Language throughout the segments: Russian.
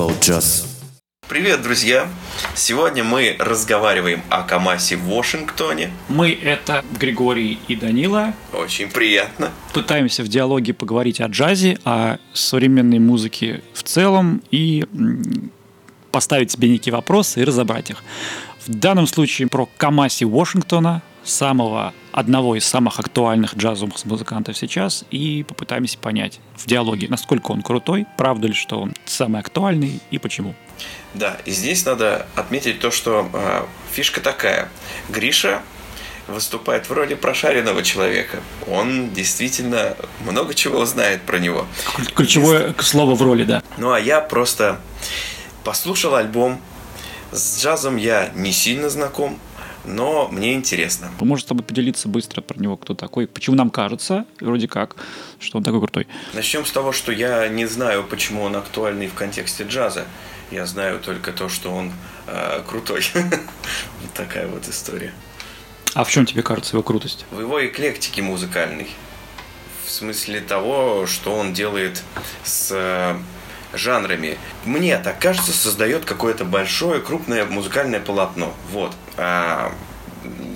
about jazz. Привет, друзья! Сегодня мы разговариваем о Камасе в Вашингтоне. Мы — это Григорий и Данила. Очень приятно. Пытаемся в диалоге поговорить о джазе, о современной музыке в целом и поставить себе некие вопросы и разобрать их. В данном случае про Камаси Вашингтона, самого одного из самых актуальных джазовых музыкантов сейчас, и попытаемся понять в диалоге, насколько он крутой, правда ли, что он самый актуальный и почему. Да, и здесь надо отметить то, что э, фишка такая. Гриша выступает в роли прошаренного человека. Он действительно много чего знает про него. Ключевое слово в роли, да. Ну а я просто послушал альбом. С джазом я не сильно знаком, но мне интересно. Может с тобой поделиться быстро про него, кто такой? Почему нам кажется, вроде как, что он такой крутой? Начнем с того, что я не знаю, почему он актуальный в контексте джаза. Я знаю только то, что он э, крутой. вот такая вот история. А в чем тебе кажется его крутость? В его эклектике музыкальной. В смысле того, что он делает с э, жанрами. Мне так кажется, создает какое-то большое, крупное музыкальное полотно. Вот. А,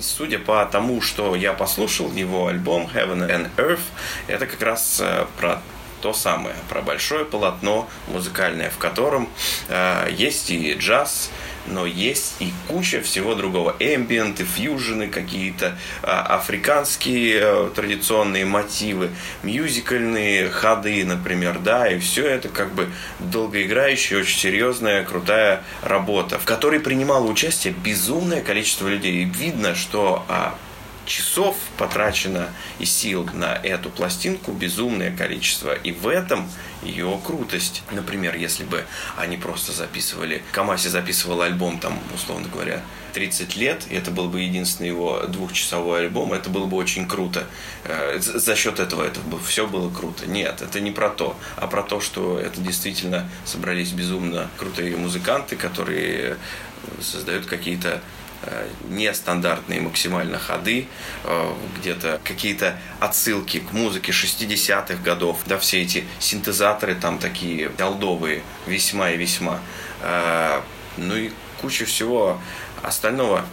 судя по тому, что я послушал его альбом Heaven and Earth, это как раз э, про то самое, про большое полотно музыкальное, в котором э, есть и джаз, но есть и куча всего другого. Эмбиенты, фьюжены, какие-то а, африканские а, традиционные мотивы, мюзикальные ходы, например, да, и все это как бы долгоиграющая, очень серьезная, крутая работа, в которой принимало участие безумное количество людей. И видно, что а, часов потрачено и сил на эту пластинку безумное количество. И в этом ее крутость. Например, если бы они просто записывали, Камаси записывал альбом, там, условно говоря, 30 лет, и это был бы единственный его двухчасовой альбом, это было бы очень круто. Э, за счет этого это бы все было круто. Нет, это не про то, а про то, что это действительно собрались безумно крутые музыканты, которые создают какие-то Э, нестандартные максимально ходы, э, где-то какие-то отсылки к музыке 60-х годов, да, все эти синтезаторы там такие олдовые, весьма и весьма. Э, ну и куча всего остального.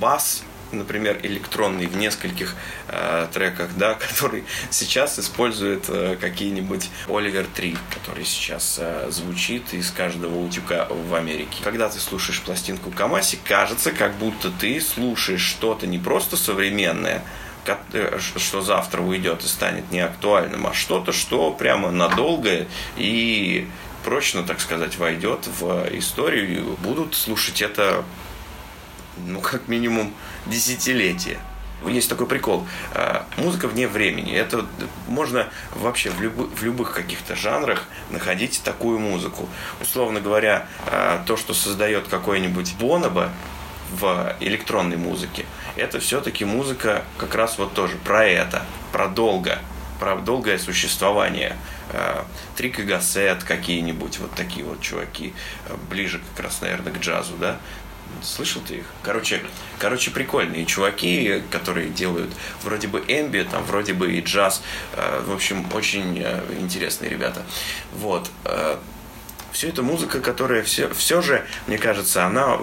Бас например, электронный в нескольких э, треках, да, который сейчас использует э, какие-нибудь Оливер 3, который сейчас э, звучит из каждого утюга в Америке. Когда ты слушаешь пластинку Камаси, кажется, как будто ты слушаешь что-то не просто современное, э, что завтра уйдет и станет неактуальным, а что-то, что прямо надолго и прочно, так сказать, войдет в историю. Будут слушать это, ну, как минимум, десятилетия. Есть такой прикол. А, музыка вне времени. Это можно вообще в, любы, в любых каких-то жанрах находить такую музыку. Условно говоря, а, то, что создает какой-нибудь Бонобо в электронной музыке, это все-таки музыка как раз вот тоже про это, про долго, про долгое существование. А, Трик и Гассет какие-нибудь, вот такие вот чуваки, ближе как раз, наверное, к джазу, да, Слышал ты их? Короче, короче, прикольные чуваки, которые делают вроде бы эмби, там вроде бы и джаз. Э, в общем, очень э, интересные ребята. Вот. Э, все это музыка, которая все, все же, мне кажется, она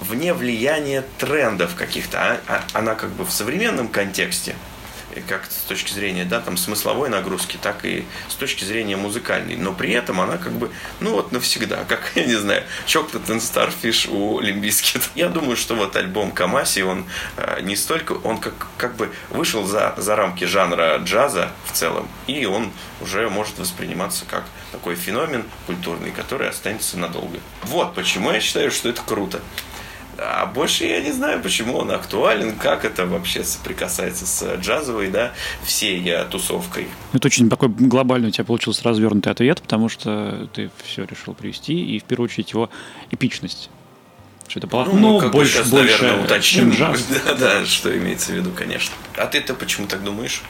вне влияния трендов каких-то. А, а, она как бы в современном контексте как с точки зрения да, там, смысловой нагрузки, так и с точки зрения музыкальной. Но при этом она как бы, ну вот навсегда, как, я не знаю, Chocolate and Starfish у Limp Bizkit. Я думаю, что вот альбом Камаси, он э, не столько, он как, как бы вышел за, за рамки жанра джаза в целом, и он уже может восприниматься как такой феномен культурный, который останется надолго. Вот почему я считаю, что это круто. А больше я не знаю, почему он актуален, как это вообще соприкасается с джазовой, да, всей я тусовкой. Это очень такой глобальный у тебя получился развернутый ответ, потому что ты все решил привести, и в первую очередь его эпичность. Что это полотно ну, как больше, сейчас, больше, наверное, уточним, джаз. Да, да, что имеется в виду, конечно. А ты-то почему так думаешь?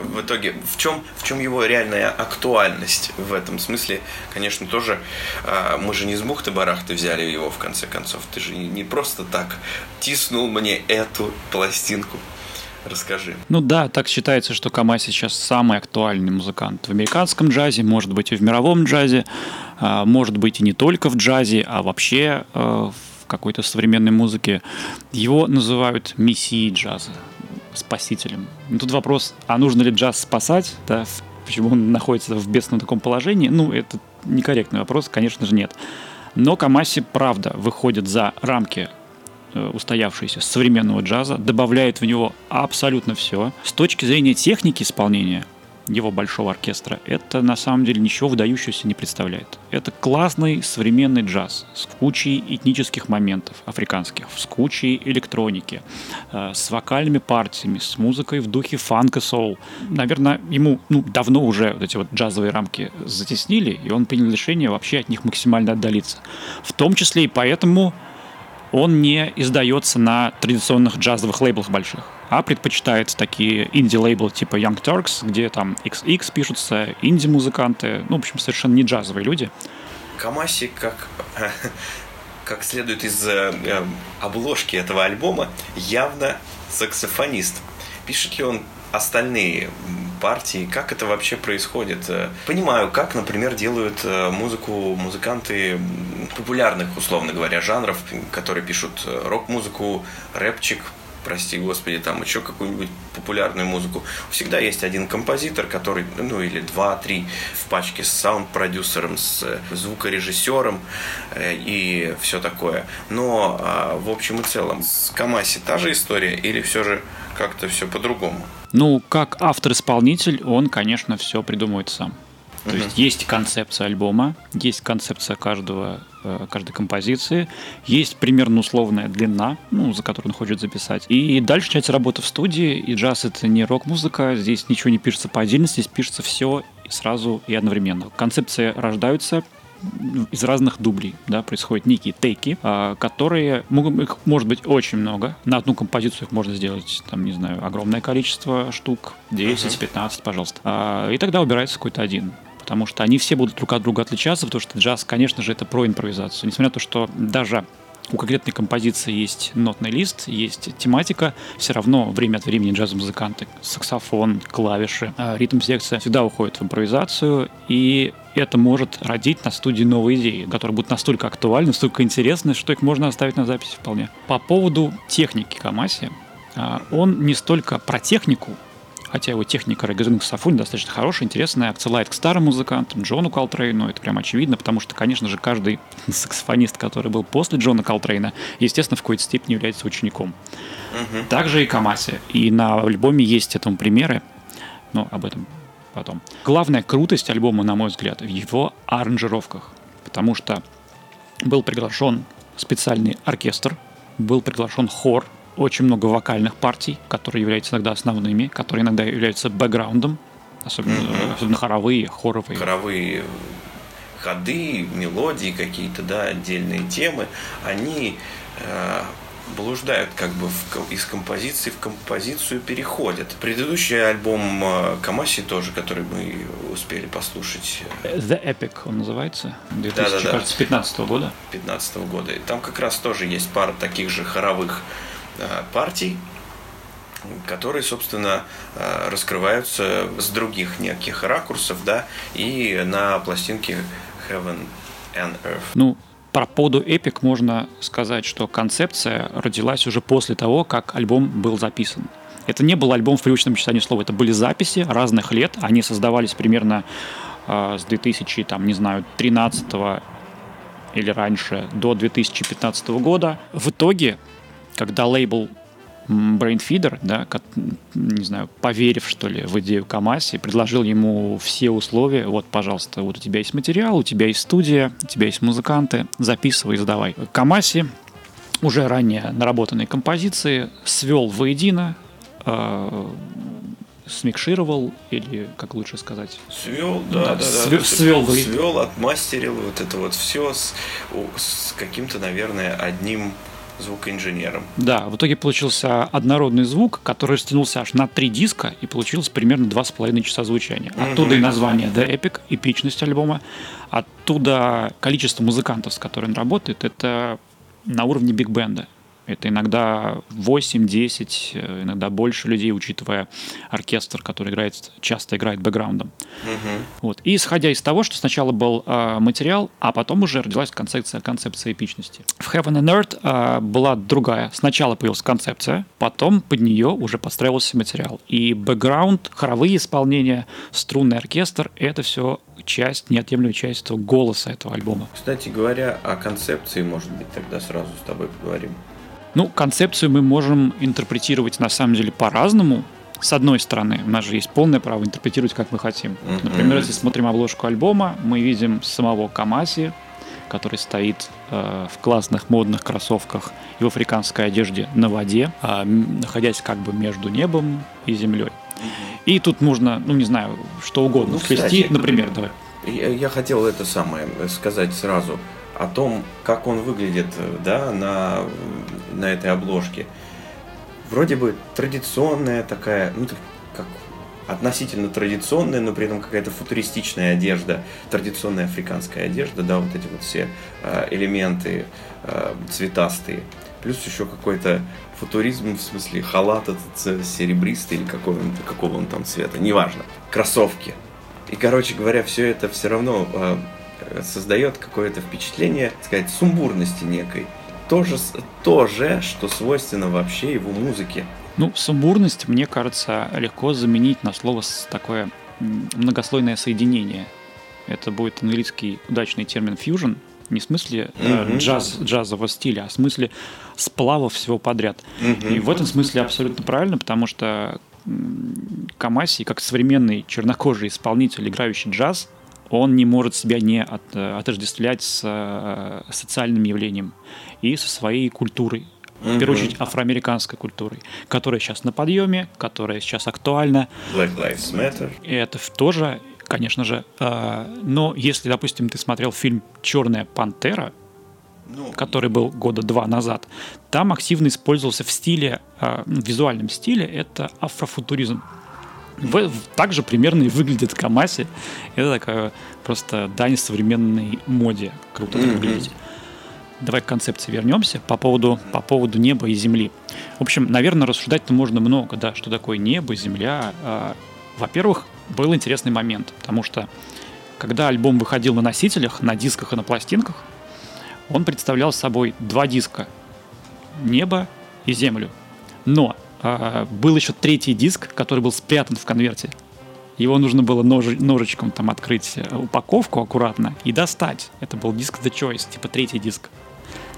В итоге в чем, в чем его реальная актуальность в этом смысле, конечно, тоже э, мы же не с бухты-барахты взяли его в конце концов. Ты же не просто так тиснул мне эту пластинку. Расскажи. Ну да, так считается, что Камаси сейчас самый актуальный музыкант в американском джазе, может быть и в мировом джазе, а, может быть и не только в джазе, а вообще э, в какой-то современной музыке. Его называют мессией джаза, спасителем. Но тут вопрос, а нужно ли джаз спасать, да, почему он находится в бедственном таком положении? Ну, это некорректный вопрос, конечно же, нет. Но Камаси, правда, выходит за рамки Э, устоявшийся современного джаза, добавляет в него абсолютно все. С точки зрения техники исполнения его большого оркестра, это на самом деле ничего выдающегося не представляет. Это классный современный джаз с кучей этнических моментов африканских, с кучей электроники, э, с вокальными партиями, с музыкой в духе фанка соул. Наверное, ему ну, давно уже вот эти вот джазовые рамки затеснили, и он принял решение вообще от них максимально отдалиться. В том числе и поэтому он не издается на традиционных джазовых лейблах больших, а предпочитает такие инди-лейблы типа Young Turks, где там XX пишутся, инди-музыканты, ну, в общем, совершенно не джазовые люди. Камаси, как, как следует из э, э, обложки этого альбома, явно саксофонист. Пишет ли он остальные партии, как это вообще происходит. Э, понимаю, как, например, делают э, музыку музыканты популярных, условно говоря, жанров, которые пишут э, рок-музыку, рэпчик, прости господи, там еще какую-нибудь популярную музыку. Всегда есть один композитор, который, ну или два-три в пачке с саунд-продюсером, с звукорежиссером и все такое. Но а, в общем и целом с Камаси та же история или все же как-то все по-другому? Ну, как автор-исполнитель, он, конечно, все придумывает сам. То uh-huh. есть есть концепция альбома, есть концепция каждого, э, каждой композиции, есть примерно условная длина, ну, за которую он хочет записать. И дальше начинается работа в студии, и джаз — это не рок-музыка, здесь ничего не пишется по отдельности, здесь пишется все сразу и одновременно. Концепции рождаются, из разных дублей, да, происходят некие тейки, а, которые могут, их может быть очень много. На одну композицию их можно сделать, там, не знаю, огромное количество штук, 10, 15, пожалуйста. А, и тогда убирается какой-то один потому что они все будут друг от друга отличаться, потому что джаз, конечно же, это про импровизацию. Несмотря на то, что даже у конкретной композиции есть нотный лист, есть тематика, все равно время от времени джаз-музыканты, саксофон, клавиши, а, ритм-секция всегда уходят в импровизацию, и это может родить на студии новые идеи, которые будут настолько актуальны, настолько интересны, что их можно оставить на записи вполне. По поводу техники Камаси, а, он не столько про технику, хотя его техника регазинг саксофоне достаточно хорошая, интересная, отсылает к старым музыкантам, Джону Колтрейну, это прям очевидно, потому что, конечно же, каждый саксофонист, который был после Джона Колтрейна, естественно, в какой-то степени является учеником. Угу. Также и Камаси. И на альбоме есть этому примеры, но об этом потом. Главная крутость альбома, на мой взгляд, в его аранжировках, потому что был приглашен специальный оркестр, был приглашен хор, очень много вокальных партий, которые являются иногда основными, которые иногда являются бэкграундом, особенно, mm-hmm. особенно хоровые, хоровые. Хоровые ходы, мелодии какие-то, да, отдельные темы, они э, блуждают как бы в, из композиции в композицию переходят. Предыдущий альбом э, Камаси тоже, который мы успели послушать. Э, The Epic он называется, 2015 года. 15 года. И там как раз тоже есть пара таких же хоровых партий, которые, собственно, э, раскрываются с других неких ракурсов, да, и на пластинке Heaven and Earth. Ну, про поду Epic можно сказать, что концепция родилась уже после того, как альбом был записан. Это не был альбом в привычном читании слова, это были записи разных лет, они создавались примерно э, с 2000, там, не знаю, 13 или раньше до 2015 года. В итоге когда лейбл Brainfeeder, да, как, не знаю, поверив, что ли, в идею Камаси, предложил ему все условия, вот, пожалуйста, вот у тебя есть материал, у тебя есть студия, у тебя есть музыканты, записывай, издавай. Камаси уже ранее наработанные композиции свел воедино, э, смикшировал, или как лучше сказать? Свел, да, да, да. Свел, да, свел, свел отмастерил вот это вот все с, с каким-то, наверное, одним звукоинженером. Да, в итоге получился однородный звук, который растянулся аж на три диска и получилось примерно два с половиной часа звучания. Оттуда и название The Epic, эпичность альбома. Оттуда количество музыкантов, с которыми он работает, это на уровне биг-бенда. Это иногда 8, 10, э, иногда больше людей, учитывая оркестр, который играет, часто играет бэкграундом. Угу. Вот. И исходя из того, что сначала был э, материал, а потом уже родилась концепция, концепция эпичности. В Heaven and Earth э, была другая. Сначала появилась концепция, потом под нее уже подстраивался материал. И бэкграунд, хоровые исполнения, струнный оркестр — это все часть, неотъемлемая часть голоса этого альбома. Кстати говоря, о концепции, может быть, тогда сразу с тобой поговорим. Ну, концепцию мы можем интерпретировать на самом деле по-разному. С одной стороны, у нас же есть полное право интерпретировать, как мы хотим. Например, если смотрим обложку альбома, мы видим самого Камаси, который стоит э, в классных модных кроссовках и в африканской одежде на воде, э, находясь как бы между небом и землей. И тут нужно, ну не знаю, что угодно ну, вплести, например, давай. Я, я хотел это самое сказать сразу о том, как он выглядит да, на, на этой обложке. Вроде бы традиционная такая, ну, как относительно традиционная, но при этом какая-то футуристичная одежда, традиционная африканская одежда, да, вот эти вот все э, элементы э, цветастые. Плюс еще какой-то футуризм, в смысле халат этот серебристый или какого он, какого он там цвета, неважно. Кроссовки. И, короче говоря, все это все равно э, создает какое-то впечатление, так сказать, сумбурности некой. То же, то же, что свойственно вообще его музыке. Ну, сумбурность, мне кажется, легко заменить на слово такое многослойное соединение. Это будет английский удачный термин fusion, не в смысле mm-hmm. джаз, джазового стиля, а в смысле сплава всего подряд. Mm-hmm. И в этом смысле абсолютно правильно, потому что Камаси, как современный чернокожий исполнитель, играющий джаз, он не может себя не от, э, отождествлять с э, социальным явлением и со своей культурой. В первую очередь афроамериканской культурой, которая сейчас на подъеме, которая сейчас актуальна. Black Lives Matter. И это тоже, конечно же. Э, но если, допустим, ты смотрел фильм «Черная пантера», ну, который был года два назад, там активно использовался в стиле, в визуальном стиле, это афрофутуризм. Также примерно и выглядит Камаси. Это такая просто дань современной моде. Круто mm-hmm. выглядит. Давай к концепции вернемся по поводу, по поводу неба и земли. В общем, наверное, рассуждать-то можно много, да, что такое небо, земля. А, во-первых, был интересный момент, потому что когда альбом выходил на носителях, на дисках и на пластинках, он представлял собой два диска – небо и землю. Но был еще третий диск, который был спрятан в конверте. Его нужно было нож, ножичком там открыть э, упаковку аккуратно и достать. Это был диск The Choice, типа третий диск.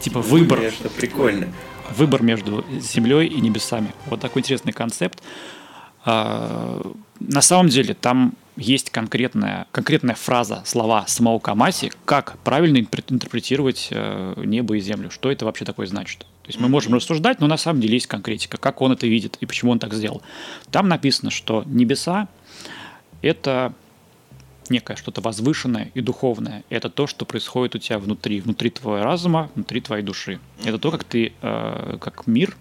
Типа выбор. Конечно, прикольно. Выбор между землей и небесами. Вот такой интересный концепт. А, на самом деле там есть конкретная, конкретная фраза, слова самого Камаси, как правильно интерпретировать э, небо и землю, что это вообще такое значит. То есть мы можем рассуждать, но на самом деле есть конкретика, как он это видит и почему он так сделал. Там написано, что небеса – это некое что-то возвышенное и духовное. Это то, что происходит у тебя внутри, внутри твоего разума, внутри твоей души. Это то, как ты, э, как мир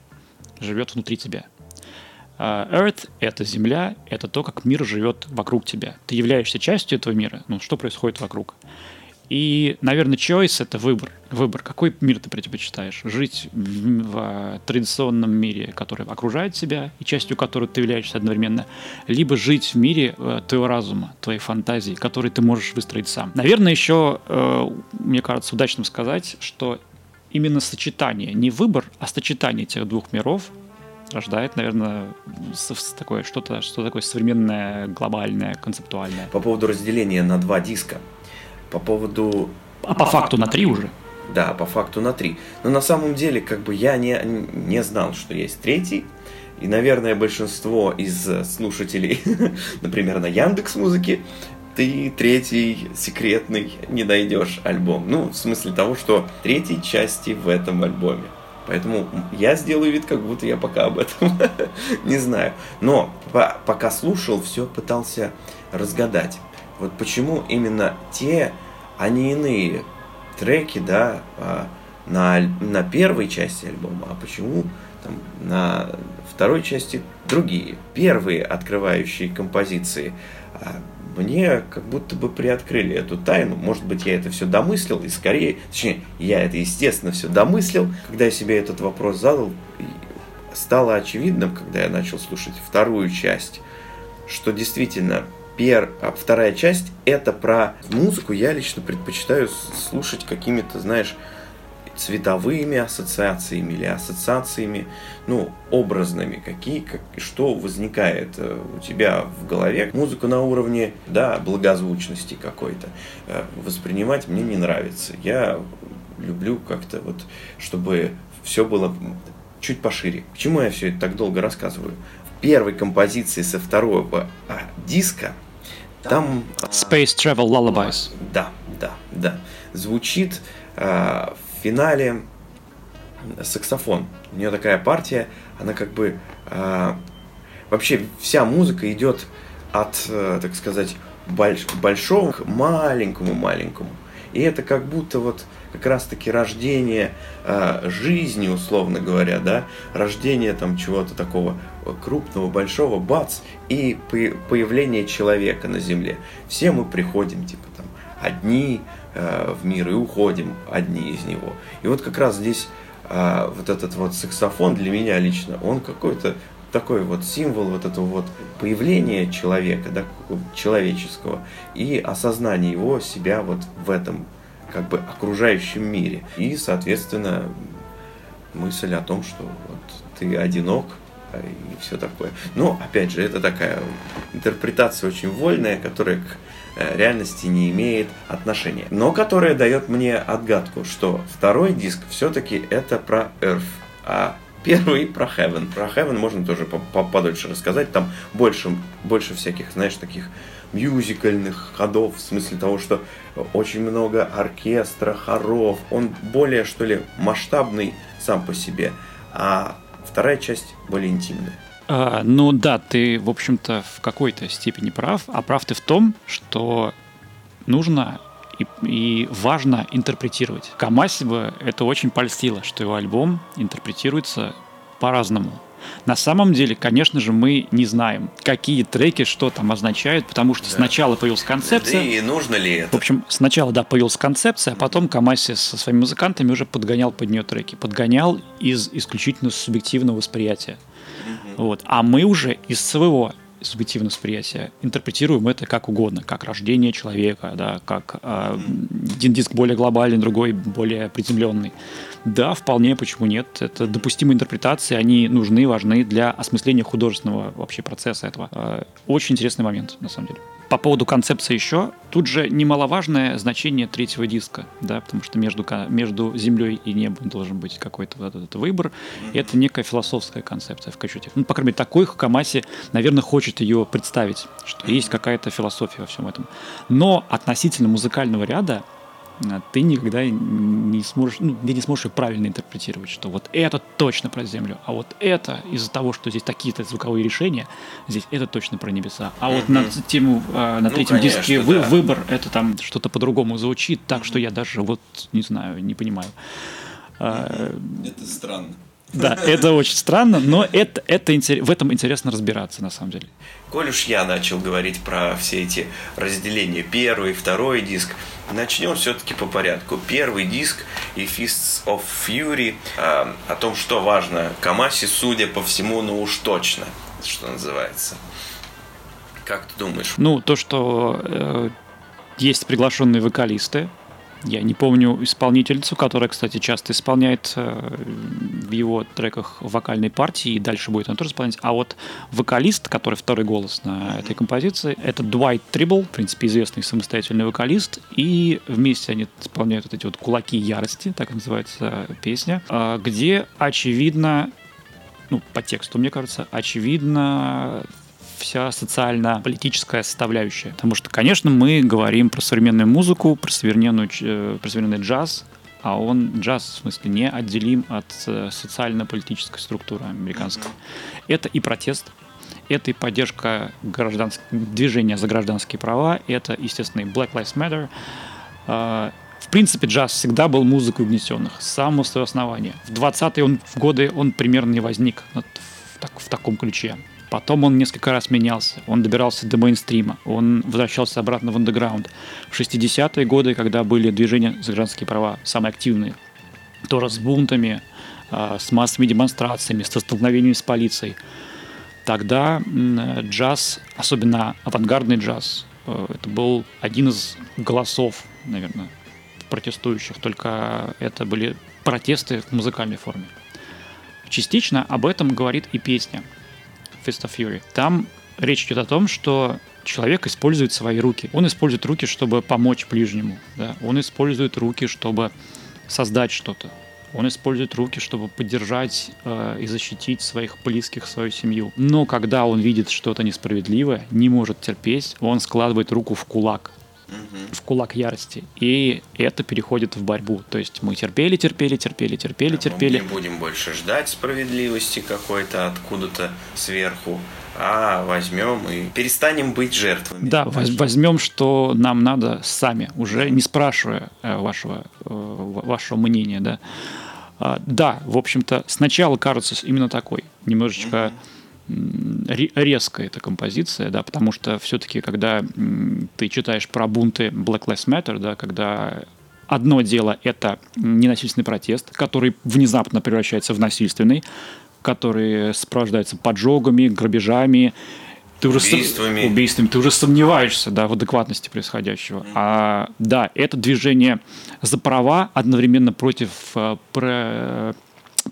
живет внутри тебя. Uh, Earth — это Земля, это то, как мир живет вокруг тебя. Ты являешься частью этого мира, ну, что происходит вокруг. И, наверное, choice — это выбор. Выбор. Какой мир ты предпочитаешь? Жить в, в традиционном мире, который окружает тебя, и частью которого ты являешься одновременно, либо жить в мире э, твоего разума, твоей фантазии, который ты можешь выстроить сам. Наверное, еще, э, мне кажется, удачным сказать, что именно сочетание, не выбор, а сочетание этих двух миров рождает, наверное, такое что-то, что такое современное, глобальное, концептуальное. По поводу разделения на два диска. По поводу... А по факту на три уже? Да, по факту на три. Но на самом деле, как бы я не, не знал, что есть третий. И, наверное, большинство из слушателей, например, на Яндекс Музыке, ты третий секретный не найдешь альбом. Ну, в смысле того, что третьей части в этом альбоме. Поэтому я сделаю вид, как будто я пока об этом не знаю. Но по пока слушал, все пытался разгадать. Вот почему именно те, не иные треки, да, а, на, на первой части альбома, а почему там, на второй части другие. Первые открывающие композиции а, мне как будто бы приоткрыли эту тайну. Может быть, я это все домыслил, и скорее, точнее, я это, естественно, все домыслил. Когда я себе этот вопрос задал, стало очевидным, когда я начал слушать вторую часть, что действительно пер, а вторая часть это про музыку. Я лично предпочитаю слушать какими-то, знаешь, цветовыми ассоциациями или ассоциациями, ну, образными, какие, как, что возникает э, у тебя в голове. Музыку на уровне, да, благозвучности какой-то э, воспринимать мне не нравится. Я люблю как-то вот, чтобы все было чуть пошире. Почему я все это так долго рассказываю? В первой композиции со второго а, диска там... А, Space Travel Lullabies. Да, да, да. Звучит а, финале саксофон. У нее такая партия, она как бы... Э, вообще вся музыка идет от, э, так сказать, больш, большого к маленькому-маленькому. И это как будто вот как раз-таки рождение э, жизни, условно говоря, да, рождение там чего-то такого крупного, большого, бац, и появление человека на Земле. Все мы приходим, типа там, одни, Э, в мир и уходим одни из него. И вот как раз здесь э, вот этот вот саксофон для меня лично, он какой-то такой вот символ вот этого вот появления человека, да, человеческого, и осознание его себя вот в этом как бы окружающем мире. И, соответственно, мысль о том, что вот ты одинок, а, и все такое. Но, опять же, это такая интерпретация очень вольная, которая к Э, реальности не имеет отношения. Но которая дает мне отгадку, что второй диск все-таки это про Earth, а первый про Heaven. Про Heaven можно тоже подольше рассказать. Там больше, больше всяких, знаешь, таких мюзикальных ходов, в смысле того, что очень много оркестра, хоров. Он более, что ли, масштабный сам по себе. А вторая часть более интимная. А, ну да, ты, в общем-то, в какой-то степени прав, а прав ты в том, что нужно и, и важно интерпретировать. Камаси бы это очень польстило, что его альбом интерпретируется по-разному. На самом деле, конечно же, мы не знаем, какие треки что там означают, потому что да. сначала появилась концепция. Да и нужно ли это? В общем, сначала, да, появилась концепция, а потом Камаси со своими музыкантами уже подгонял под нее треки. Подгонял из исключительно субъективного восприятия. Вот. А мы уже из своего субъективного восприятия интерпретируем это как угодно, как рождение человека, да, как э, один диск более глобальный, другой более приземленный. Да, вполне, почему нет? Это допустимые интерпретации, они нужны, важны для осмысления художественного вообще процесса этого. Э, очень интересный момент, на самом деле. По поводу концепции еще, тут же немаловажное значение третьего диска, да, потому что между, между землей и небом должен быть какой-то вот этот выбор. И это некая философская концепция в Качуте. Ну, по крайней мере, такой Хамаси, наверное, хочет ее представить, что есть какая-то философия во всем этом. Но относительно музыкального ряда ты никогда не сможешь, ну, ты не сможешь правильно интерпретировать, что вот это точно про Землю, а вот это из-за того, что здесь такие-то звуковые решения, здесь это точно про небеса. А вот на тему, а, на ну, третьем конечно, диске да. выбор, это там что-то по-другому звучит, так что я даже вот, не знаю, не понимаю. А, это странно. Да, это очень странно, но это, это, в этом интересно разбираться, на самом деле. Коль уж я начал говорить про все эти разделения, первый, второй диск, начнем все-таки по порядку. Первый диск и Fists of Fury э, о том, что важно Камаси, судя по всему, ну уж точно, что называется. Как ты думаешь? Ну, то, что э, есть приглашенные вокалисты, я не помню исполнительницу, которая, кстати, часто исполняет э, в его треках вокальной партии, и дальше будет она тоже исполнять. А вот вокалист, который второй голос на этой композиции, это Дуайт Трибл, в принципе, известный самостоятельный вокалист, и вместе они исполняют вот эти вот «Кулаки ярости», так называется песня, э, где, очевидно, ну, по тексту, мне кажется, очевидно вся социально-политическая составляющая. Потому что, конечно, мы говорим про современную музыку, про, современную, э, про современный джаз, а он, джаз, в смысле, не отделим от э, социально-политической структуры американской. Это и протест, это и поддержка гражданского движения за гражданские права, это, естественно, и Black Lives Matter. А, в принципе, джаз всегда был музыкой угнетенных с самого своего основания. В 20-е он, в годы он примерно не возник в, так, в таком ключе. Потом он несколько раз менялся. Он добирался до мейнстрима. Он возвращался обратно в андеграунд. В 60-е годы, когда были движения за гражданские права самые активные, тоже с бунтами, а, с массовыми демонстрациями, с столкновениями с полицией, тогда джаз, особенно авангардный джаз, э, это был один из голосов, наверное, протестующих, только это были протесты в музыкальной форме. Частично об этом говорит и песня Fist of Fury. Там речь идет о том, что человек использует свои руки. Он использует руки, чтобы помочь ближнему. Да? Он использует руки, чтобы создать что-то. Он использует руки, чтобы поддержать э, и защитить своих близких, свою семью. Но когда он видит что-то несправедливое, не может терпеть, он складывает руку в кулак в кулак ярости. И это переходит в борьбу. То есть мы терпели, терпели, терпели, терпели, терпели. Мы не будем больше ждать справедливости какой-то откуда-то сверху, а возьмем и перестанем быть жертвами. Да, возьмем, что нам надо сами, уже не спрашивая э, вашего, э, вашего мнения, да. А, да, в общем-то, сначала кажется именно такой, немножечко mm-hmm резкая эта композиция, да, потому что все-таки, когда ты читаешь про бунты Black Lives Matter, да, когда одно дело это ненасильственный протест, который внезапно превращается в насильственный, который сопровождается поджогами, грабежами, ты уже убийствами. убийствами, ты уже сомневаешься да, в адекватности происходящего. Mm-hmm. А да, это движение за права одновременно против э, про,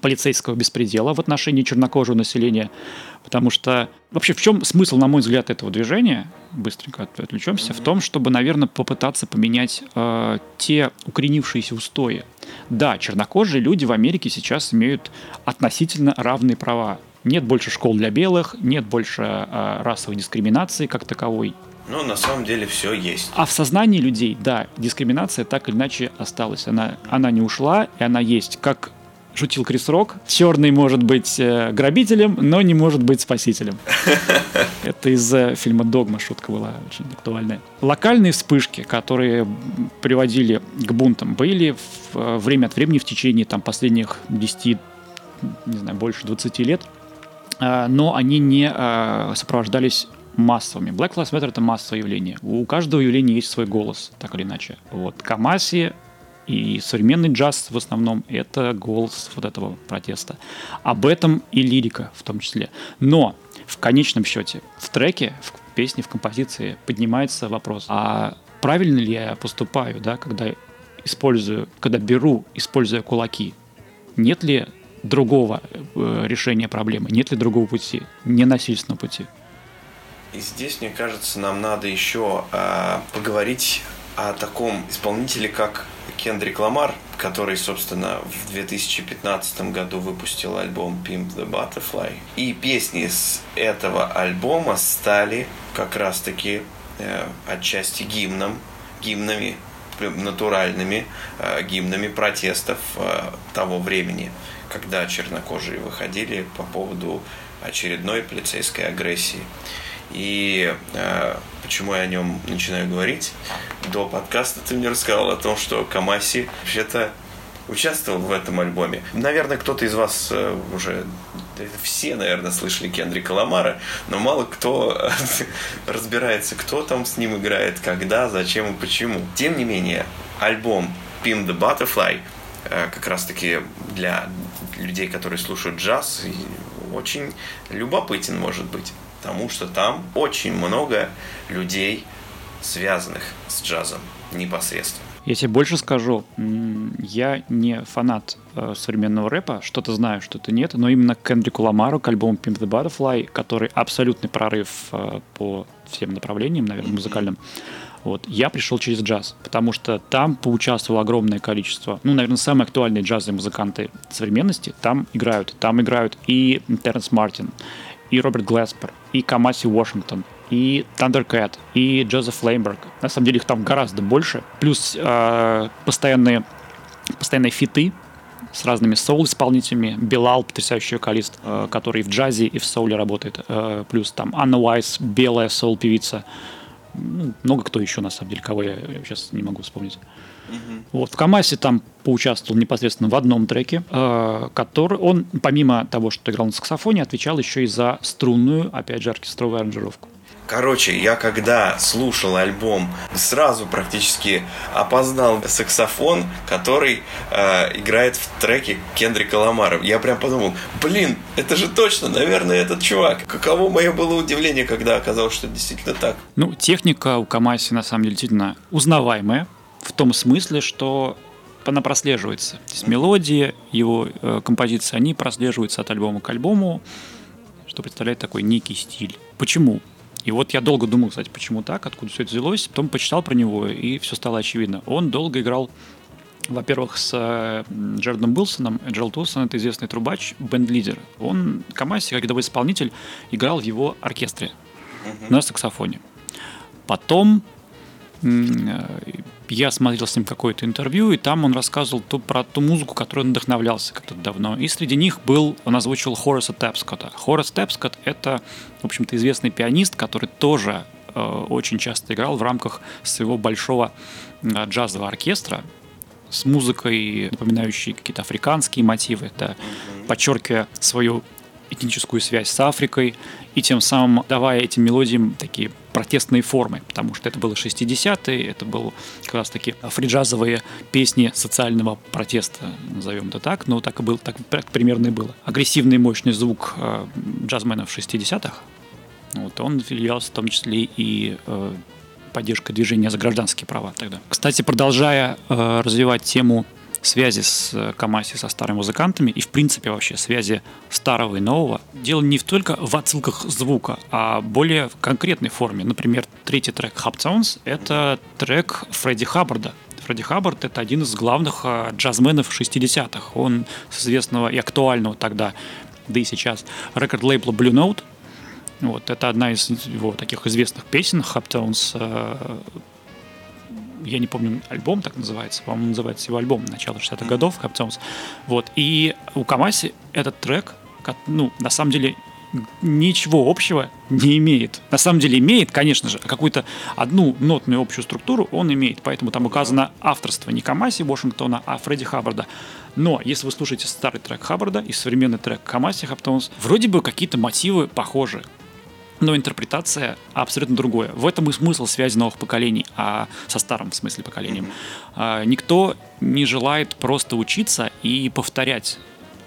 полицейского беспредела в отношении чернокожего населения, потому что вообще в чем смысл, на мой взгляд, этого движения? Быстренько отвлечемся. В том, чтобы, наверное, попытаться поменять э, те укоренившиеся устои. Да, чернокожие люди в Америке сейчас имеют относительно равные права. Нет больше школ для белых, нет больше э, расовой дискриминации как таковой. Ну, на самом деле все есть. А в сознании людей, да, дискриминация так или иначе осталась. Она, она не ушла, и она есть. Как шутил Крис Рок, черный может быть э, грабителем, но не может быть спасителем. Это из э, фильма «Догма» шутка была очень актуальная. Локальные вспышки, которые приводили к бунтам, были в, э, время от времени в течение там, последних 10, не знаю, больше 20 лет, но они не сопровождались массовыми. Black Lives Matter — это массовое явление. У каждого явления есть свой голос, так или иначе. Вот Камаси и современный джаз в основном это голос вот этого протеста. Об этом и лирика в том числе. Но в конечном счете в треке, в песне, в композиции поднимается вопрос, а правильно ли я поступаю, да, когда использую, когда беру, используя кулаки? Нет ли другого э, решения проблемы? Нет ли другого пути, ненасильственного пути? И здесь, мне кажется, нам надо еще э, поговорить о таком исполнителе, как Кендрик Ламар, который, собственно, в 2015 году выпустил альбом Pimp the Butterfly. И песни с этого альбома стали как раз-таки э, отчасти гимном, гимнами, натуральными э, гимнами протестов э, того времени, когда чернокожие выходили по поводу очередной полицейской агрессии. И э, почему я о нем начинаю говорить? До подкаста ты мне рассказал о том, что Камаси вообще-то участвовал в этом альбоме. Наверное, кто-то из вас э, уже все, наверное, слышали Кендрика Ламара, но мало кто разбирается, кто там с ним играет, когда, зачем и почему. Тем не менее, альбом Pin the Butterfly э, как раз-таки для людей, которые слушают джаз, очень любопытен может быть потому что там очень много людей, связанных с джазом непосредственно. Я тебе больше скажу, я не фанат э, современного рэпа, что-то знаю, что-то нет, но именно к Кендрику Ламару, к альбому Pimp the Butterfly, который абсолютный прорыв э, по всем направлениям, наверное, музыкальным, вот, я пришел через джаз, потому что там поучаствовало огромное количество, ну, наверное, самые актуальные джазовые музыканты современности там играют. Там играют и Терренс Мартин, и Роберт Глеспер, и Камаси Вашингтон, и Thundercat, и Джозеф Леймберг. На самом деле их там гораздо больше. Плюс э, постоянные, постоянные фиты с разными соул-исполнителями. Билал, потрясающий вокалист, э, который в джазе и в соуле работает. Э, плюс там Анна Уайс, белая соул-певица. Ну, много кто еще, на самом деле, кого я сейчас не могу вспомнить. Вот, в Камасе там поучаствовал непосредственно в одном треке, э, который он, помимо того, что играл на саксофоне, отвечал еще и за струнную, опять же, оркестровую аранжировку. Короче, я когда слушал альбом, сразу практически опознал саксофон, который э, играет в треке Кендрика Ламара. Я прям подумал, блин, это же точно, наверное, этот чувак. Каково мое было удивление, когда оказалось, что это действительно так. Ну, техника у Камаси на самом деле действительно узнаваемая в том смысле, что она прослеживается. То есть мелодии, его э, композиции, они прослеживаются от альбома к альбому, что представляет такой некий стиль. Почему? И вот я долго думал, кстати, почему так, откуда все это взялось. Потом почитал про него, и все стало очевидно. Он долго играл, во-первых, с э, Джердом Уилсоном. Джеральд Уилсон — это известный трубач, бенд-лидер. Он, Камаси, как рядовой исполнитель, играл в его оркестре на саксофоне. Потом я смотрел с ним какое-то интервью, и там он рассказывал ту, про ту музыку, которой он вдохновлялся когда-то давно. И среди них был, он озвучил Хорреса Тэпскотта. Хоррес Тэпскотт — это, в общем-то, известный пианист, который тоже э, очень часто играл в рамках своего большого э, джазового оркестра с музыкой, напоминающей какие-то африканские мотивы, mm-hmm. подчеркивая свою этническую связь с Африкой и тем самым давая этим мелодиям такие протестные формы, потому что это было 60-е, это были как раз таки фриджазовые песни социального протеста, назовем это так, но так и было, так примерно и было. Агрессивный мощный звук э, джазменов 60-х, вот, он являлся в том числе и э, поддержкой движения за гражданские права тогда. Кстати, продолжая э, развивать тему связи с э, Камаси со старыми музыкантами и, в принципе, вообще связи старого и нового. Дело не только в отсылках звука, а более в конкретной форме. Например, третий трек Hub Sounds — это трек Фредди Хаббарда. Фредди Хаббард — это один из главных э, джазменов 60-х. Он с известного и актуального тогда, да и сейчас, рекорд-лейбла Blue Note. Вот, это одна из его таких известных песен, э, я не помню, альбом так называется, по-моему, называется его альбом начала 60-х годов, Хапцонс. Вот. И у Камаси этот трек, ну, на самом деле, ничего общего не имеет. На самом деле имеет, конечно же, какую-то одну нотную общую структуру он имеет, поэтому там указано авторство не Камаси Вашингтона, а Фредди Хаббарда. Но если вы слушаете старый трек Хаббарда и современный трек Камаси Хаптонс, вроде бы какие-то мотивы похожи но интерпретация абсолютно другое. В этом и смысл связи новых поколений, а со старым, в смысле, поколением. А, никто не желает просто учиться и повторять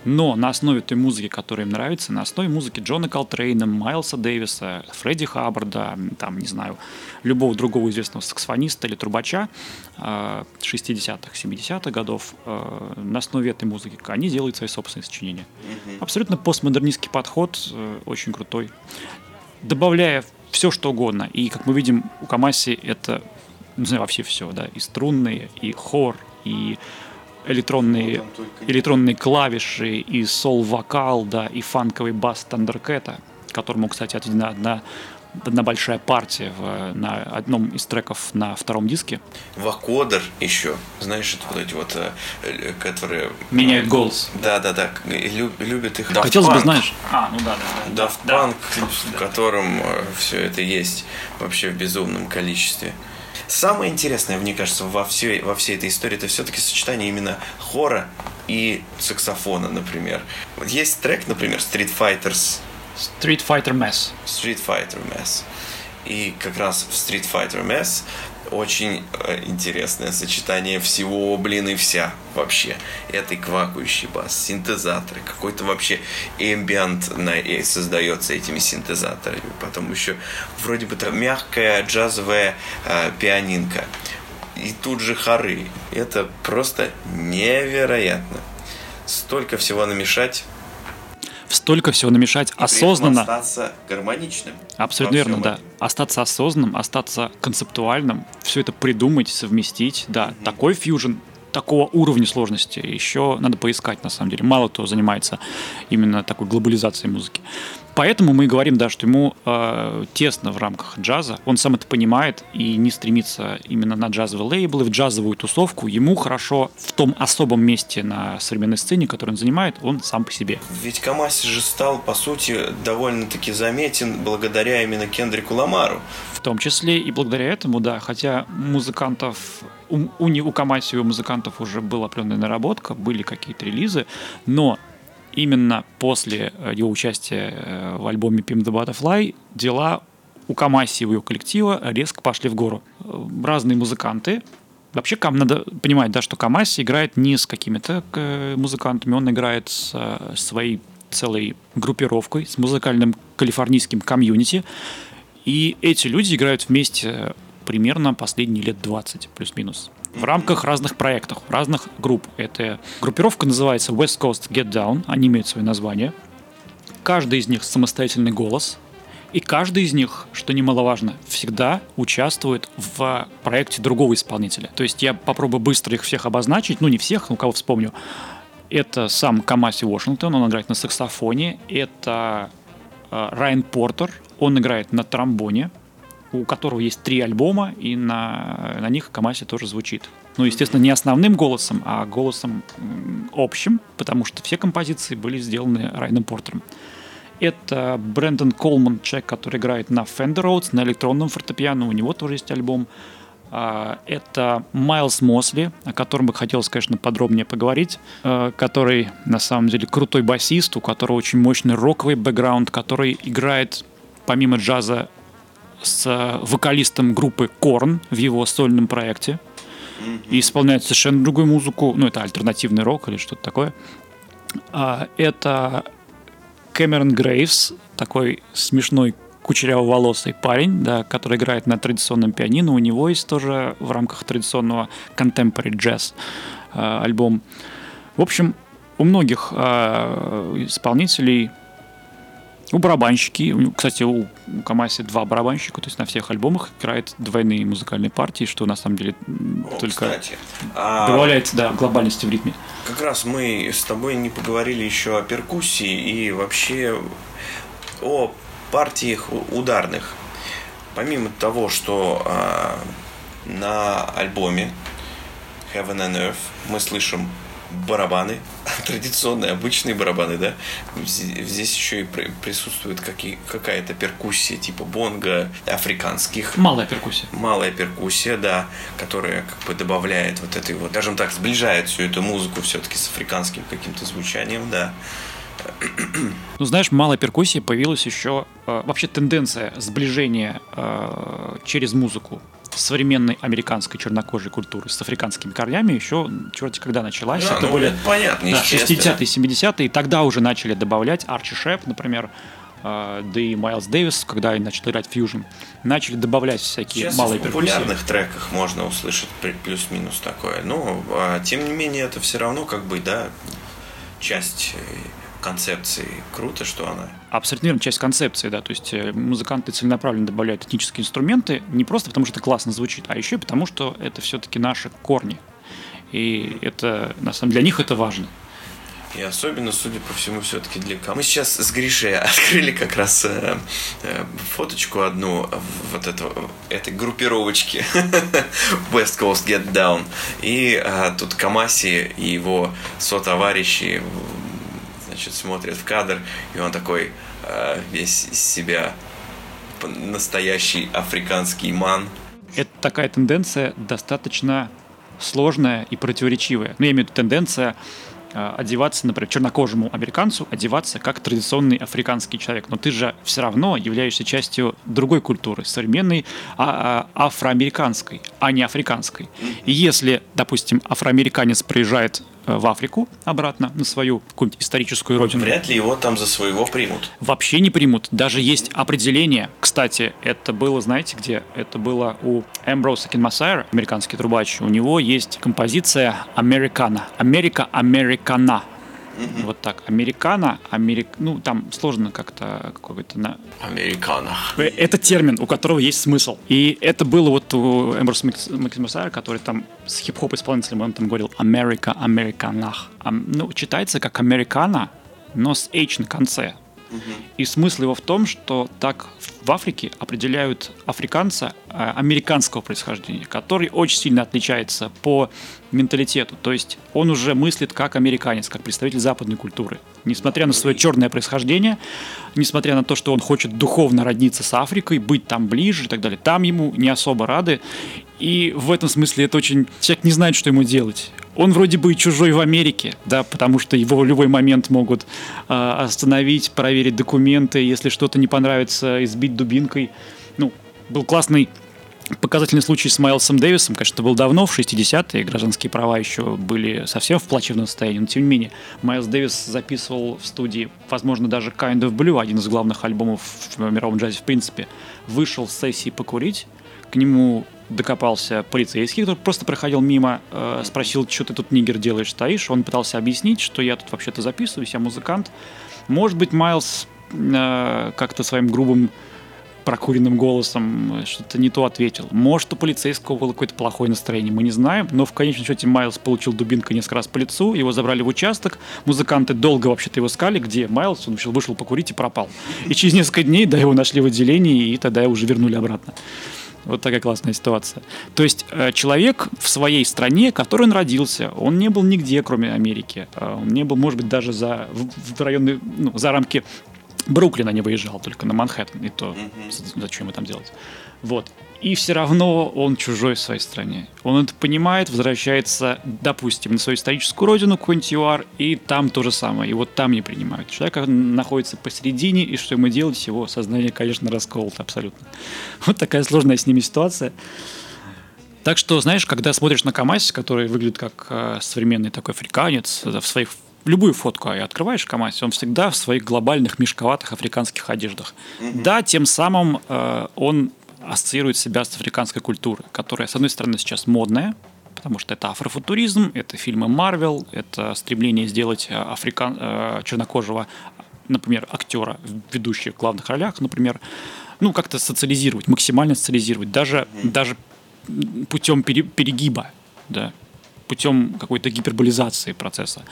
но на основе той музыки, которая им нравится, на основе музыки Джона Колтрейна, Майлса Дэвиса, Фредди Хаббарда, там, не знаю, любого другого известного саксофониста или трубача 60-х, 70-х годов, а, на основе этой музыки они делают свои собственные сочинения. Абсолютно постмодернистский подход, э, очень крутой добавляя все, что угодно. И, как мы видим, у Камаси это, не знаю, вообще все, да, и струнные, и хор, и электронные, электронные клавиши, и сол-вокал, да, и фанковый бас Тандеркета, которому, кстати, отведена одна одна большая партия в, на одном из треков на втором диске. Вакодер еще, знаешь, это вот эти вот, э, э, которые... Меняют голос. Да, да, да, любят их. Хотелось бы, знаешь... А, ну да, да. Daft Punk, да. в котором э, все это есть вообще в безумном количестве. Самое интересное, мне кажется, во всей, во всей этой истории, это все-таки сочетание именно хора и саксофона, например. Вот есть трек, например, Street Fighters Street Fighter Mass. Street Fighter Mass. И как раз в Street Fighter Mass очень э, интересное сочетание всего, блин, и вся вообще. Это и квакающий бас, синтезаторы, какой-то вообще эмбиант на, и создается этими синтезаторами. Потом еще вроде бы там мягкая джазовая э, пианинка. И тут же хоры. Это просто невероятно. Столько всего намешать столько всего намешать и осознанно. остаться гармоничным. Абсолютно верно, да. Остаться осознанным, остаться концептуальным, все это придумать, совместить, да. Mm-hmm. Такой фьюжн такого уровня сложности еще надо поискать, на самом деле. Мало кто занимается именно такой глобализацией музыки. Поэтому мы говорим, да, что ему э, тесно в рамках джаза. Он сам это понимает и не стремится именно на джазовые лейблы, в джазовую тусовку. Ему хорошо в том особом месте на современной сцене, который он занимает, он сам по себе. Ведь Камаси же стал, по сути, довольно-таки заметен благодаря именно Кендрику Ламару. В том числе и благодаря этому, да. Хотя музыкантов у, у, у Камаси у музыкантов уже была определенная наработка, были какие-то релизы, но именно после э, его участия э, в альбоме Pimp the Butterfly дела у Камаси и его коллектива резко пошли в гору. Э, разные музыканты, Вообще, надо понимать, да, что Камаси играет не с какими-то музыкантами, он играет с своей целой группировкой, с музыкальным калифорнийским комьюнити. И эти люди играют вместе примерно последние лет 20, плюс-минус в рамках разных проектов, разных групп. Эта группировка называется West Coast Get Down, они имеют свое название. Каждый из них самостоятельный голос, и каждый из них, что немаловажно, всегда участвует в проекте другого исполнителя. То есть я попробую быстро их всех обозначить, ну не всех, но кого вспомню. Это сам Камаси Вашингтон, он играет на саксофоне. Это э, Райан Портер, он играет на тромбоне у которого есть три альбома, и на, на них Камаси тоже звучит. Ну, естественно, не основным голосом, а голосом общим, потому что все композиции были сделаны Райаном Портером. Это Брэндон Колман, человек, который играет на Fender Rhodes, на электронном фортепиано, у него тоже есть альбом. А, это Майлз Мосли, о котором бы хотелось, конечно, подробнее поговорить, э, который на самом деле крутой басист, у которого очень мощный роковый бэкграунд, который играет помимо джаза с э, вокалистом группы Корн в его сольном проекте. И исполняет совершенно другую музыку. Ну, это альтернативный рок или что-то такое. А, это Кэмерон Грейвс, такой смешной кучеряво-волосый парень, да, который играет на традиционном пианино. У него есть тоже в рамках традиционного contemporary jazz э, альбом. В общем, у многих э, исполнителей у барабанщики, кстати, у Камаси два барабанщика, то есть на всех альбомах играет двойные музыкальные партии, что на самом деле О, только кстати, а добавляет да, глобальности в ритме. Как раз мы с тобой не поговорили еще о перкуссии и вообще о партиях ударных. Помимо того, что а, на альбоме Heaven and Earth мы слышим барабаны, традиционные, обычные барабаны, да. Здесь еще и присутствует какая-то перкуссия, типа бонга африканских. Малая перкуссия. Малая перкуссия, да, которая как бы добавляет вот этой вот, скажем так, сближает всю эту музыку все-таки с африканским каким-то звучанием, да. Ну, знаешь, малая перкуссия появилась еще... Э, вообще тенденция сближения э, через музыку современной американской чернокожей культуры с африканскими корнями еще черти когда началась. Да, это ну, были понятно, да, 60-е, 70-е. Тогда уже начали добавлять Арчи Шеп, например, э, да и Майлз Дэвис, когда они начали играть фьюжн, начали добавлять всякие Сейчас малые в популярных перкуссии. треках можно услышать плюс-минус такое. Но, а, тем не менее, это все равно как бы, да, часть э, концепции. Круто, что она. Абсолютно верно, часть концепции, да. То есть э, музыканты целенаправленно добавляют этнические инструменты не просто потому, что это классно звучит, а еще и потому, что это все-таки наши корни. И это, на самом деле, для них это важно. И особенно, судя по всему, все-таки для кого. Мы сейчас с Гришей открыли как раз э, э, фоточку одну вот этого, этой группировочки West Coast Get Down. И э, тут Камаси и его сотоварищи значит, смотрит в кадр, и он такой э, весь из себя настоящий африканский ман. Это такая тенденция достаточно сложная и противоречивая. Ну, я имею в виду тенденция э, одеваться, например, чернокожему американцу, одеваться как традиционный африканский человек. Но ты же все равно являешься частью другой культуры, современной а, а, афроамериканской, а не африканской. И если, допустим, афроамериканец приезжает в Африку обратно, на свою какую-нибудь историческую родину. Вряд ли его там за своего примут. Вообще не примут. Даже есть определение. Кстати, это было, знаете где? Это было у Эмброуса Кинмасайра, американский трубач. У него есть композиция «Американа». «Америка Американа». Угу. Вот так. Американо, Америк... ну там сложно как-то какой-то на... Американо. Э, это термин, у которого есть смысл. И это было вот у Эмброса Максимусара, который там с хип-хоп исполнителем, он там говорил Америка, Американах. Ну, читается как Американо, но с H на конце. И смысл его в том, что так в Африке определяют африканца э, американского происхождения, который очень сильно отличается по менталитету. То есть он уже мыслит как американец, как представитель западной культуры. Несмотря на свое черное происхождение, несмотря на то, что он хочет духовно родниться с Африкой, быть там ближе и так далее, там ему не особо рады. И в этом смысле это очень... Человек не знает, что ему делать. Он вроде бы и чужой в Америке, да, потому что его в любой момент могут э, остановить, проверить документы, если что-то не понравится, избить дубинкой. Ну, был классный показательный случай с Майлсом Дэвисом, конечно, это был давно, в 60-е, гражданские права еще были совсем в плачевном состоянии, но тем не менее, Майлз Дэвис записывал в студии, возможно, даже Kind of Blue, один из главных альбомов в мировом джазе в принципе, вышел с сессии покурить, к нему докопался полицейский, который просто проходил мимо, э, спросил, что ты тут, нигер, делаешь, стоишь. Он пытался объяснить, что я тут вообще-то записываюсь, я музыкант. Может быть, Майлз э, как-то своим грубым прокуренным голосом что-то не то ответил. Может, у полицейского было какое-то плохое настроение, мы не знаем, но в конечном счете Майлз получил дубинкой несколько раз по лицу, его забрали в участок, музыканты долго вообще-то его искали, где Майлз, он вышел покурить и пропал. И через несколько дней, да, его нашли в отделении, и тогда его уже вернули обратно. Вот такая классная ситуация. То есть э, человек в своей стране, в которой он родился, он не был нигде, кроме Америки. Э, он не был, может быть, даже за, в районы, ну, за рамки Бруклина не выезжал, только на Манхэттен. И то mm-hmm. зачем ему там делать? Вот. И все равно он чужой в своей стране. Он это понимает, возвращается, допустим, на свою историческую родину, ЮАР, и там то же самое. И вот там не принимают. Человек находится посередине, и что ему делать, его сознание, конечно, расколото абсолютно. Вот такая сложная с ними ситуация. Так что, знаешь, когда смотришь на КамАЗ, который выглядит как э, современный такой африканец, в своих любую фотку и открываешь КамАЗ, он всегда в своих глобальных мешковатых африканских одеждах. Mm-hmm. Да, тем самым э, он ассоциирует себя с африканской культурой, которая, с одной стороны, сейчас модная, потому что это афрофутуризм, это фильмы Марвел, это стремление сделать э, африкан... Э, чернокожего, например, актера, ведущего в главных ролях, например, ну, как-то социализировать, максимально социализировать, даже, даже путем пере... перегиба, да, путем какой-то гиперболизации процесса.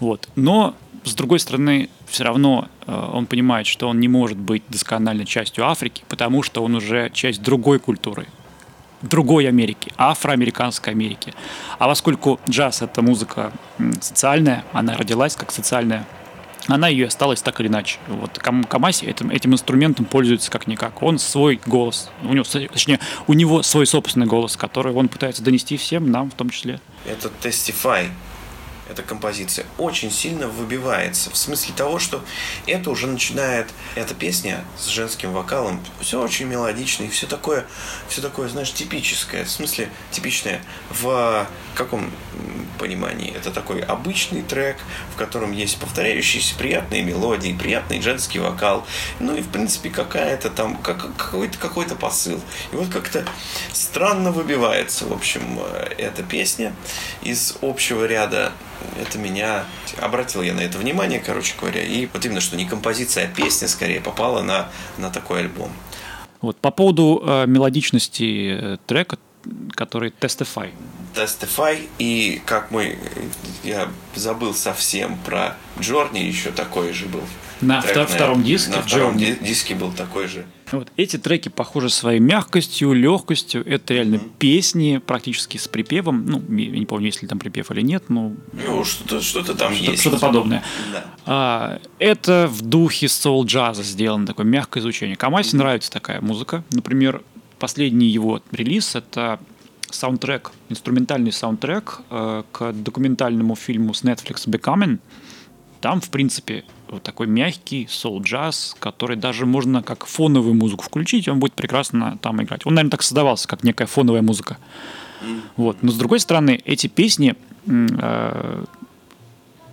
Вот. Но, с другой стороны, все равно э, он понимает, что он не может быть доскональной частью Африки, потому что он уже часть другой культуры, другой Америки, афроамериканской Америки. А поскольку джаз — это музыка социальная, она родилась как социальная она ее осталась так или иначе. Вот Камаси этим, этим инструментом пользуется как-никак. Он свой голос, у него, точнее, у него свой собственный голос, который он пытается донести всем, нам в том числе. Это Testify эта композиция очень сильно выбивается. В смысле того, что это уже начинает, эта песня с женским вокалом, все очень мелодично и все такое, все такое, знаешь, типическое. В смысле, типичное в каком понимании? Это такой обычный трек, в котором есть повторяющиеся приятные мелодии, приятный женский вокал, ну и, в принципе, какая-то там, как, какой-то, какой-то посыл. И вот как-то странно выбивается, в общем, э, эта песня из общего ряда это меня обратил я на это внимание, короче говоря, и вот именно что не композиция, а песня скорее попала на, на такой альбом. Вот по поводу э, мелодичности э, трека, который Testify. Testify, и как мы, я забыл совсем про Джорни, еще такой же был. На трек, втором на, диске? На втором Journey. диске был такой же. Вот эти треки похожи своей мягкостью, легкостью. Это реально mm-hmm. песни практически с припевом. Ну, я не помню, есть ли там припев или нет, но... Ну, что-то, что-то там что есть. Что-то подобное. Да. А, это в духе соул-джаза сделано, такое мягкое звучание. Камасе mm-hmm. нравится такая музыка. Например, последний его релиз — это саундтрек, инструментальный саундтрек э, к документальному фильму с Netflix «Becoming». Там, в принципе, вот такой мягкий соул-джаз, который даже можно как фоновую музыку включить, и он будет прекрасно там играть. Он, наверное, так создавался, как некая фоновая музыка. Вот. Но с другой стороны, эти песни, э,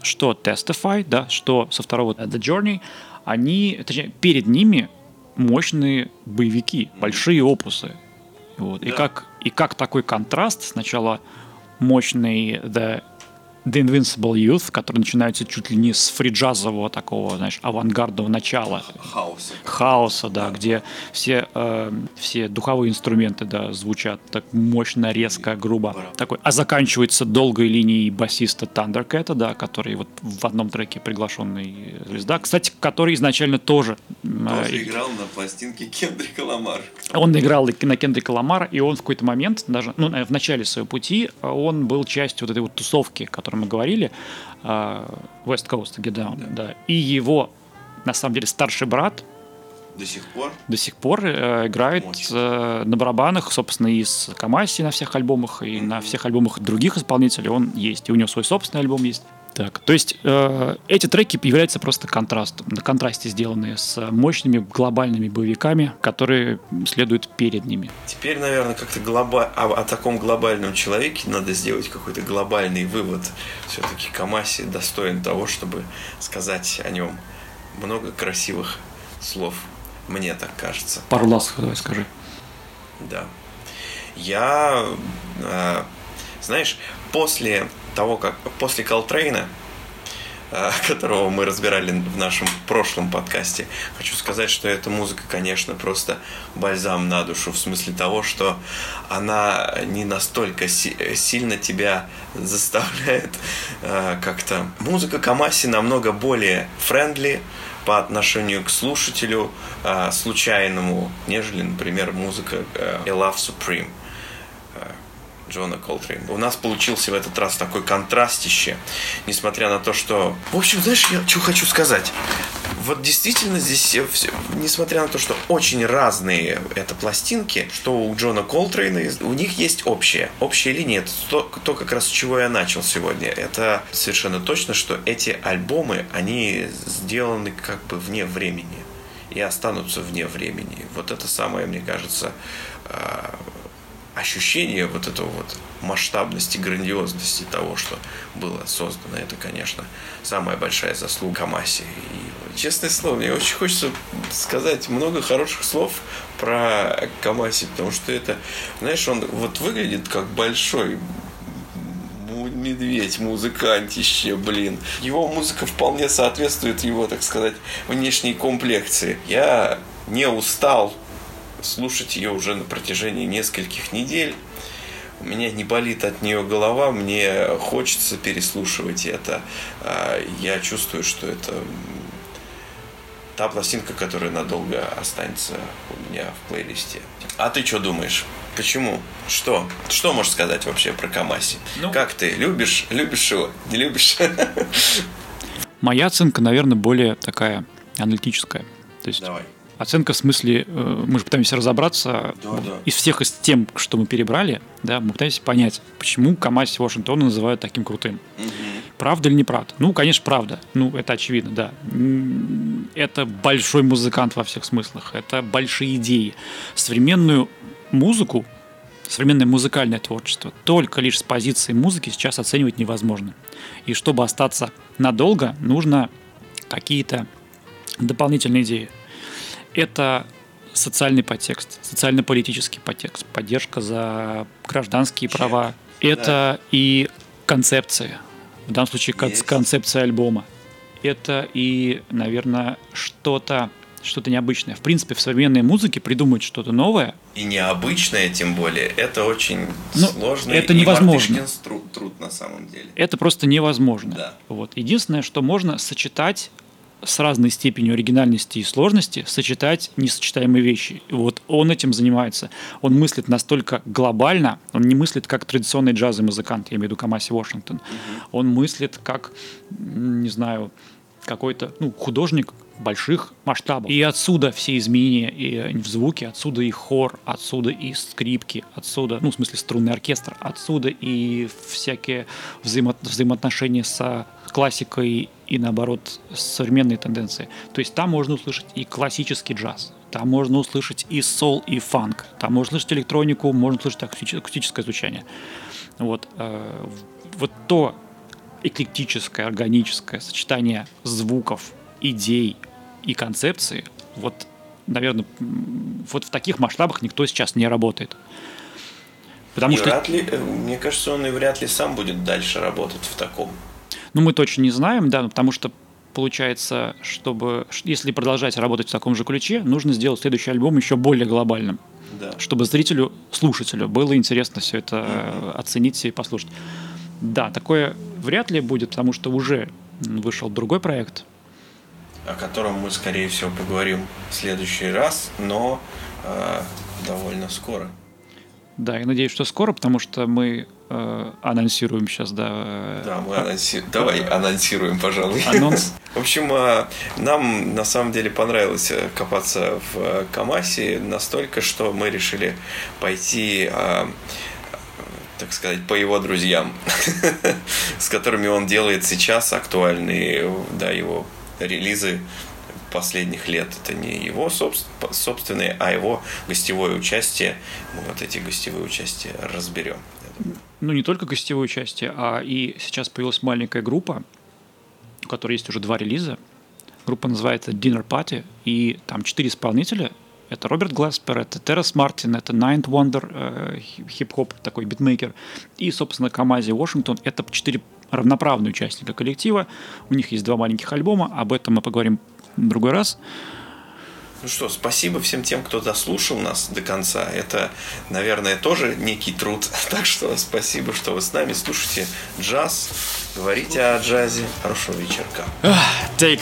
что Testify, да, что со второго The Journey, они, точнее, перед ними мощные боевики, большие опусы. Вот. Да. И, как, и как такой контраст, сначала мощный The The Invincible Youth, который начинается чуть ли не с фриджазового такого, знаешь, авангардного начала. Хаоса. Хаоса, да, где все, э, все духовые инструменты, да, звучат так мощно, резко, грубо. Такой. А заканчивается долгой линией басиста Thundercat, да, который вот в одном треке приглашенный звезда. Кстати, который изначально тоже... э, Тоже играл на пластинке Кендрика Ламар. он играл на Кендрика Ламара, и он в какой-то момент, даже ну, в начале своего пути, э, он был частью вот этой вот тусовки, о которой мы говорили, э, West Coast Get Down, да. И его, на самом деле, старший брат До сих пор. до сих пор э, играет э, на барабанах, собственно, и с Камаси на всех альбомах, и на всех альбомах других исполнителей он есть. И у него свой собственный альбом есть. Так, то есть э, эти треки являются просто контрастом, на контрасте сделанные с мощными глобальными боевиками, которые следуют перед ними. Теперь, наверное, как-то глоба... о, о таком глобальном человеке надо сделать какой-то глобальный вывод. Все-таки Камаси достоин того, чтобы сказать о нем много красивых слов. Мне так кажется. Пару ласк давай скажи. Да. Я, э, знаешь, после того, как после Колтрейна, э, которого мы разбирали в нашем прошлом подкасте, хочу сказать, что эта музыка, конечно, просто бальзам на душу, в смысле того, что она не настолько си- сильно тебя заставляет э, как-то. Музыка Камаси намного более friendly, по отношению к слушателю э, случайному, нежели, например, музыка э, A Love Supreme Джона Колтрейна. У нас получился в этот раз такой контрастище, несмотря на то, что... В общем, знаешь, я что хочу сказать. Вот действительно здесь, э, всё- несмотря на то, что очень разные это пластинки, что у Джона Колтрейна, у них есть общее. Общая линия. Это то, то, как раз с чего я начал сегодня. Это совершенно точно, что эти альбомы, они сделаны как бы вне времени. И останутся вне времени. Вот это самое, мне кажется, а, ощущение вот этого вот масштабности, грандиозности того, что было создано, это, конечно, самая большая заслуга Камаси. И, честное слово, мне очень хочется сказать много хороших слов про Камаси, потому что это, знаешь, он вот выглядит как большой медведь, музыкантище, блин. Его музыка вполне соответствует его, так сказать, внешней комплекции. Я не устал слушать ее уже на протяжении нескольких недель. У меня не болит от нее голова, мне хочется переслушивать это. А, Я чувствую, что это та пластинка, которая надолго останется у меня в плейлисте. А ты что думаешь? Почему? Что? Что можешь сказать вообще про Камаси? Ну- как ты? Любишь? Любишь его? Не любишь? Моя оценка, наверное, более такая аналитическая. То есть Давай. Оценка в смысле, э, мы же пытаемся разобраться Да, из всех из тем, что мы перебрали, да, мы пытаемся понять, почему Камаси Вашингтона называют таким крутым. Правда или неправда? Ну, конечно, правда. Ну, это очевидно, да. Это большой музыкант во всех смыслах. Это большие идеи. Современную музыку, современное музыкальное творчество только лишь с позиции музыки сейчас оценивать невозможно. И чтобы остаться надолго, нужно какие-то дополнительные идеи. Это социальный подтекст, социально-политический подтекст, поддержка за гражданские права. Это и концепция. В данном случае Есть. концепция альбома. Это и, наверное, что-то что-то необычное. В принципе, в современной музыке придумать что-то новое И необычное, тем более, это очень Ну, сложный это невозможно. мартышкин тру- труд на самом деле. это просто невозможно. Да. Вот. Единственное, что можно сочетать с разной степенью оригинальности и сложности, сочетать несочетаемые вещи. И вот он этим занимается. Он мыслит настолько глобально, он не мыслит как традиционный джазовый музыкант, я имею в виду Камаси Вашингтон. Он мыслит как, не знаю, какой-то ну, художник больших масштабов. И отсюда все изменения и в звуке, отсюда и хор, отсюда и скрипки, отсюда, ну, в смысле, струнный оркестр, отсюда и всякие взаимо- взаимоотношения с классикой и, наоборот, с современной тенденцией. То есть там можно услышать и классический джаз, там можно услышать и сол, и фанк, там можно услышать электронику, можно услышать акустич- акустическое звучание. Вот, э, вот то эклектическое, органическое сочетание звуков, идей и концепции, вот, наверное, вот в таких масштабах никто сейчас не работает. Потому и что, вряд ли, э, мне кажется, он и вряд ли сам будет дальше работать в таком. Ну, мы точно не знаем, да, потому что получается, чтобы, если продолжать работать в таком же ключе, нужно сделать следующий альбом еще более глобальным, Да. чтобы зрителю, слушателю было интересно все это э, оценить и послушать. Да, такое вряд ли будет, потому что уже вышел другой проект. о котором мы, скорее всего, поговорим в следующий раз, но э, довольно скоро. Да, я надеюсь, что скоро, потому что мы э, анонсируем сейчас, да, э, Да, мы анонсируем. Давай анонсируем, пожалуй. анонс. В общем, э, нам на самом деле понравилось э, копаться в Камасе настолько, что мы решили пойти, так сказать, по его друзьям, с которыми он делает сейчас актуальные, да, его релизы последних лет. Это не его собс- собственные, а его гостевое участие. Мы вот эти гостевые участия разберем. Ну, не только гостевое участие, а и сейчас появилась маленькая группа, у которой есть уже два релиза. Группа называется Dinner Party, и там четыре исполнителя. Это Роберт Гласпер, это Террас Мартин, это Ninth Wonder, э, хип- хип-хоп, такой битмейкер, и, собственно, Камази Вашингтон. Это четыре равноправные участника коллектива. У них есть два маленьких альбома, об этом мы поговорим другой раз. Ну что, спасибо всем тем, кто дослушал нас до конца. Это, наверное, тоже некий труд. Так что спасибо, что вы с нами. Слушайте джаз, говорите о джазе. Хорошего вечерка. Take.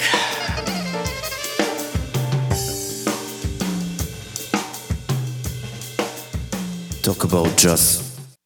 Talk about jazz.